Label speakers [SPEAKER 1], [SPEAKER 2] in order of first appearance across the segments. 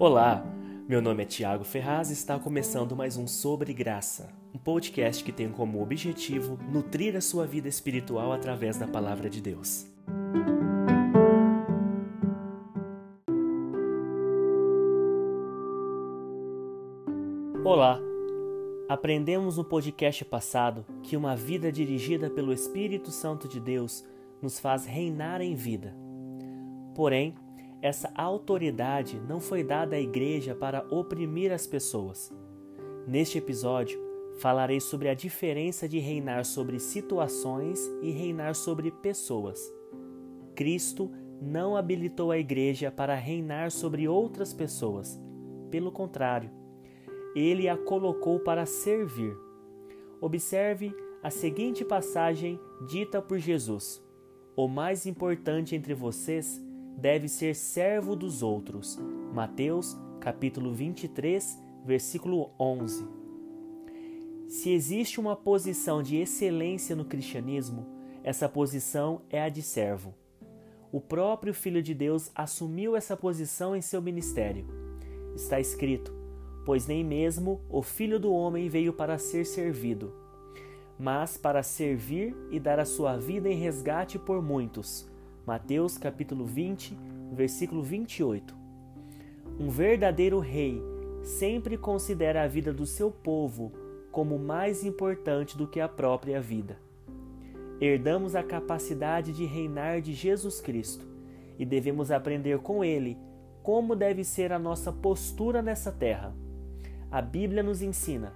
[SPEAKER 1] Olá, meu nome é Tiago Ferraz e está começando mais um Sobre Graça, um podcast que tem como objetivo nutrir a sua vida espiritual através da palavra de Deus. Olá! Aprendemos no podcast passado que uma vida dirigida pelo Espírito Santo de Deus nos faz reinar em vida. Porém, essa autoridade não foi dada à igreja para oprimir as pessoas. Neste episódio, falarei sobre a diferença de reinar sobre situações e reinar sobre pessoas. Cristo não habilitou a igreja para reinar sobre outras pessoas. Pelo contrário, ele a colocou para servir. Observe a seguinte passagem dita por Jesus: O mais importante entre vocês deve ser servo dos outros. Mateus, capítulo 23, versículo 11. Se existe uma posição de excelência no cristianismo, essa posição é a de servo. O próprio Filho de Deus assumiu essa posição em seu ministério. Está escrito: Pois nem mesmo o Filho do Homem veio para ser servido, mas para servir e dar a sua vida em resgate por muitos. Mateus capítulo 20, versículo 28. Um verdadeiro rei sempre considera a vida do seu povo como mais importante do que a própria vida. Herdamos a capacidade de reinar de Jesus Cristo e devemos aprender com ele como deve ser a nossa postura nessa terra. A Bíblia nos ensina: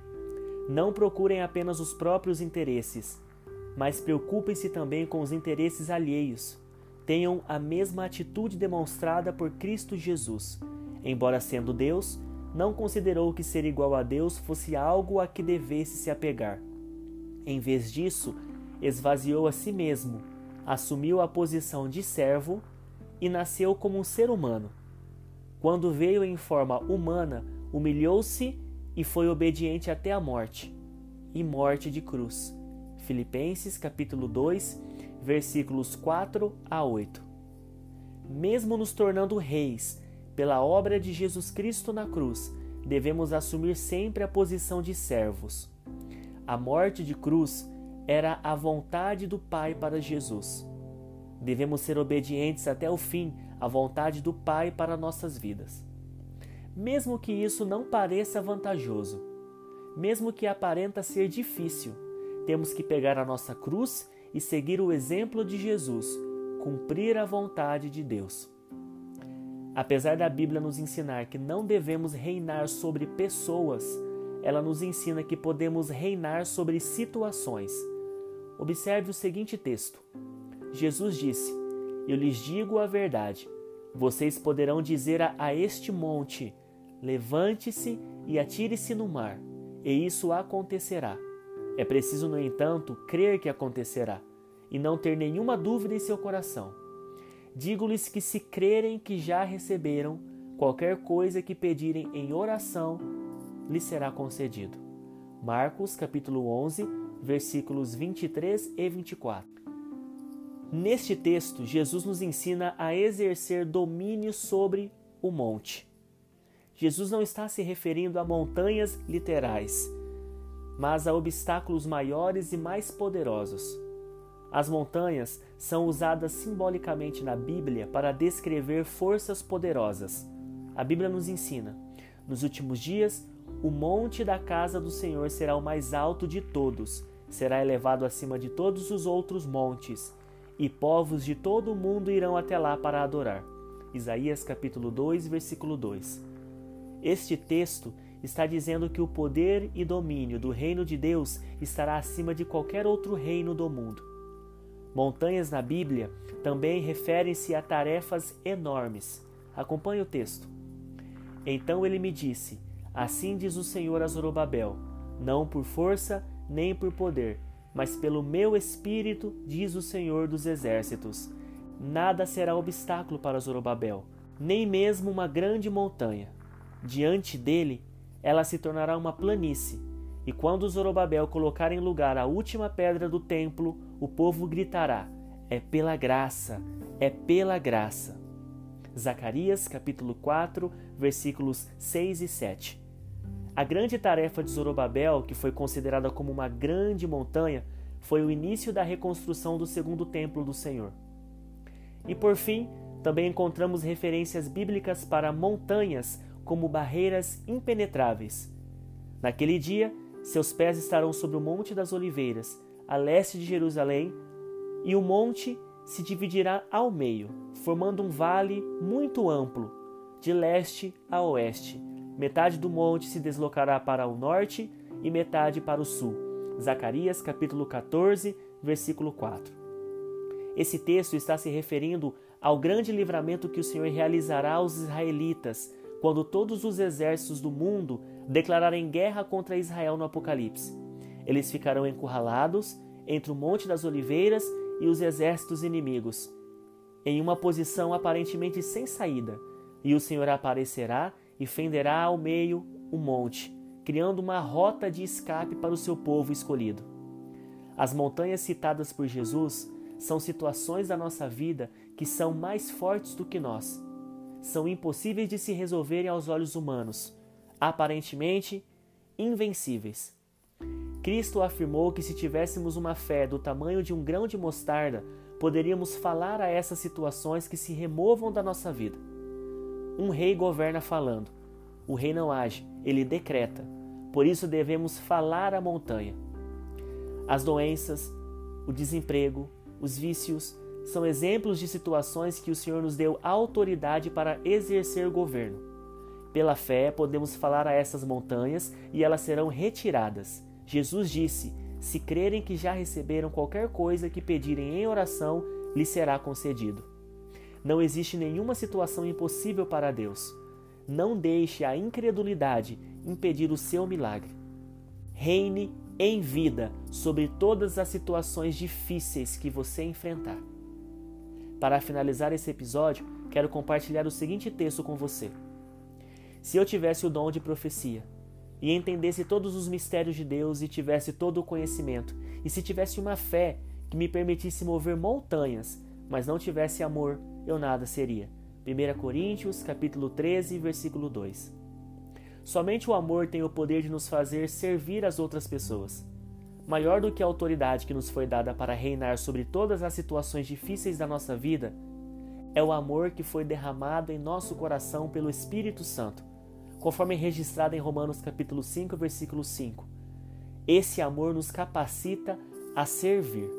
[SPEAKER 1] não procurem apenas os próprios interesses, mas preocupem-se também com os interesses alheios tenham a mesma atitude demonstrada por Cristo Jesus. Embora sendo Deus, não considerou que ser igual a Deus fosse algo a que devesse se apegar. Em vez disso, esvaziou a si mesmo, assumiu a posição de servo e nasceu como um ser humano. Quando veio em forma humana, humilhou-se e foi obediente até a morte, e morte de cruz. Filipenses capítulo 2, versículos 4 a 8. Mesmo nos tornando reis pela obra de Jesus Cristo na cruz, devemos assumir sempre a posição de servos. A morte de cruz era a vontade do Pai para Jesus. Devemos ser obedientes até o fim à vontade do Pai para nossas vidas. Mesmo que isso não pareça vantajoso, mesmo que aparenta ser difícil, temos que pegar a nossa cruz e seguir o exemplo de Jesus, cumprir a vontade de Deus. Apesar da Bíblia nos ensinar que não devemos reinar sobre pessoas, ela nos ensina que podemos reinar sobre situações. Observe o seguinte texto: Jesus disse: Eu lhes digo a verdade. Vocês poderão dizer a, a este monte: Levante-se e atire-se no mar, e isso acontecerá. É preciso, no entanto, crer que acontecerá e não ter nenhuma dúvida em seu coração. Digo-lhes que se crerem que já receberam, qualquer coisa que pedirem em oração, lhes será concedido. Marcos capítulo 11, versículos 23 e 24. Neste texto, Jesus nos ensina a exercer domínio sobre o monte. Jesus não está se referindo a montanhas literais, mas a obstáculos maiores e mais poderosos. As montanhas são usadas simbolicamente na Bíblia para descrever forças poderosas. A Bíblia nos ensina: nos últimos dias, o monte da casa do Senhor será o mais alto de todos, será elevado acima de todos os outros montes, e povos de todo o mundo irão até lá para adorar. Isaías capítulo 2, versículo 2. Este texto está dizendo que o poder e domínio do reino de Deus estará acima de qualquer outro reino do mundo. Montanhas na Bíblia também referem-se a tarefas enormes. Acompanhe o texto. Então ele me disse: Assim diz o Senhor a Zorobabel: Não por força nem por poder, mas pelo meu espírito, diz o Senhor dos exércitos. Nada será obstáculo para Zorobabel, nem mesmo uma grande montanha. Diante dele ela se torará uma planície. E quando Zorobabel colocar em lugar a última pedra do templo, o povo gritará: É pela graça, é pela graça. Zacarias capítulo 4, versículos 6 e 7. A grande tarefa de Zorobabel, que foi considerada como uma grande montanha, foi o início da reconstrução do segundo templo do Senhor. E por fim, também encontramos referências bíblicas para montanhas como barreiras impenetráveis. Naquele dia, seus pés estarão sobre o Monte das Oliveiras, a leste de Jerusalém, e o monte se dividirá ao meio, formando um vale muito amplo, de leste a oeste. Metade do monte se deslocará para o norte e metade para o sul. Zacarias capítulo 14, versículo 4. Esse texto está se referindo ao grande livramento que o Senhor realizará aos israelitas quando todos os exércitos do mundo declararem guerra contra Israel no Apocalipse. Eles ficarão encurralados entre o Monte das Oliveiras e os exércitos inimigos, em uma posição aparentemente sem saída, e o Senhor aparecerá e fenderá ao meio o monte, criando uma rota de escape para o seu povo escolhido. As montanhas citadas por Jesus são situações da nossa vida que são mais fortes do que nós. São impossíveis de se resolverem aos olhos humanos, aparentemente invencíveis. Cristo afirmou que se tivéssemos uma fé do tamanho de um grão de mostarda, poderíamos falar a essas situações que se removam da nossa vida. Um rei governa falando. O rei não age, ele decreta. Por isso devemos falar à montanha. As doenças, o desemprego, os vícios são exemplos de situações que o Senhor nos deu autoridade para exercer governo. Pela fé, podemos falar a essas montanhas e elas serão retiradas Jesus disse: Se crerem que já receberam qualquer coisa que pedirem em oração, lhes será concedido. Não existe nenhuma situação impossível para Deus. Não deixe a incredulidade impedir o seu milagre. Reine em vida sobre todas as situações difíceis que você enfrentar. Para finalizar esse episódio, quero compartilhar o seguinte texto com você. Se eu tivesse o dom de profecia, e entendesse todos os mistérios de Deus e tivesse todo o conhecimento, e se tivesse uma fé que me permitisse mover montanhas, mas não tivesse amor, eu nada seria. 1 Coríntios, capítulo 13, versículo 2. Somente o amor tem o poder de nos fazer servir as outras pessoas. Maior do que a autoridade que nos foi dada para reinar sobre todas as situações difíceis da nossa vida, é o amor que foi derramado em nosso coração pelo Espírito Santo conforme registrado em Romanos capítulo 5, versículo 5. Esse amor nos capacita a servir.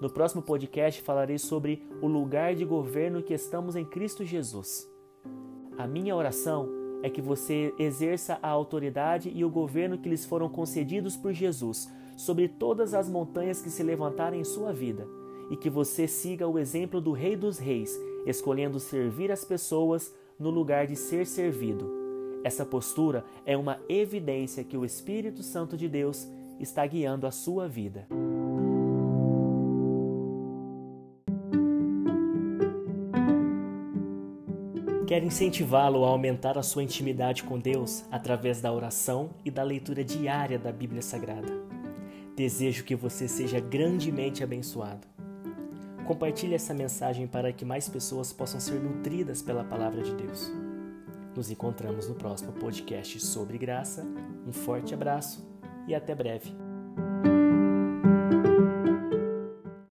[SPEAKER 1] No próximo podcast falarei sobre o lugar de governo que estamos em Cristo Jesus. A minha oração é que você exerça a autoridade e o governo que lhes foram concedidos por Jesus sobre todas as montanhas que se levantarem em sua vida e que você siga o exemplo do Rei dos Reis, escolhendo servir as pessoas no lugar de ser servido. Essa postura é uma evidência que o Espírito Santo de Deus está guiando a sua vida. Quero incentivá-lo a aumentar a sua intimidade com Deus através da oração e da leitura diária da Bíblia Sagrada. Desejo que você seja grandemente abençoado. Compartilhe essa mensagem para que mais pessoas possam ser nutridas pela palavra de Deus. Nos encontramos no próximo podcast sobre graça. Um forte abraço e até breve.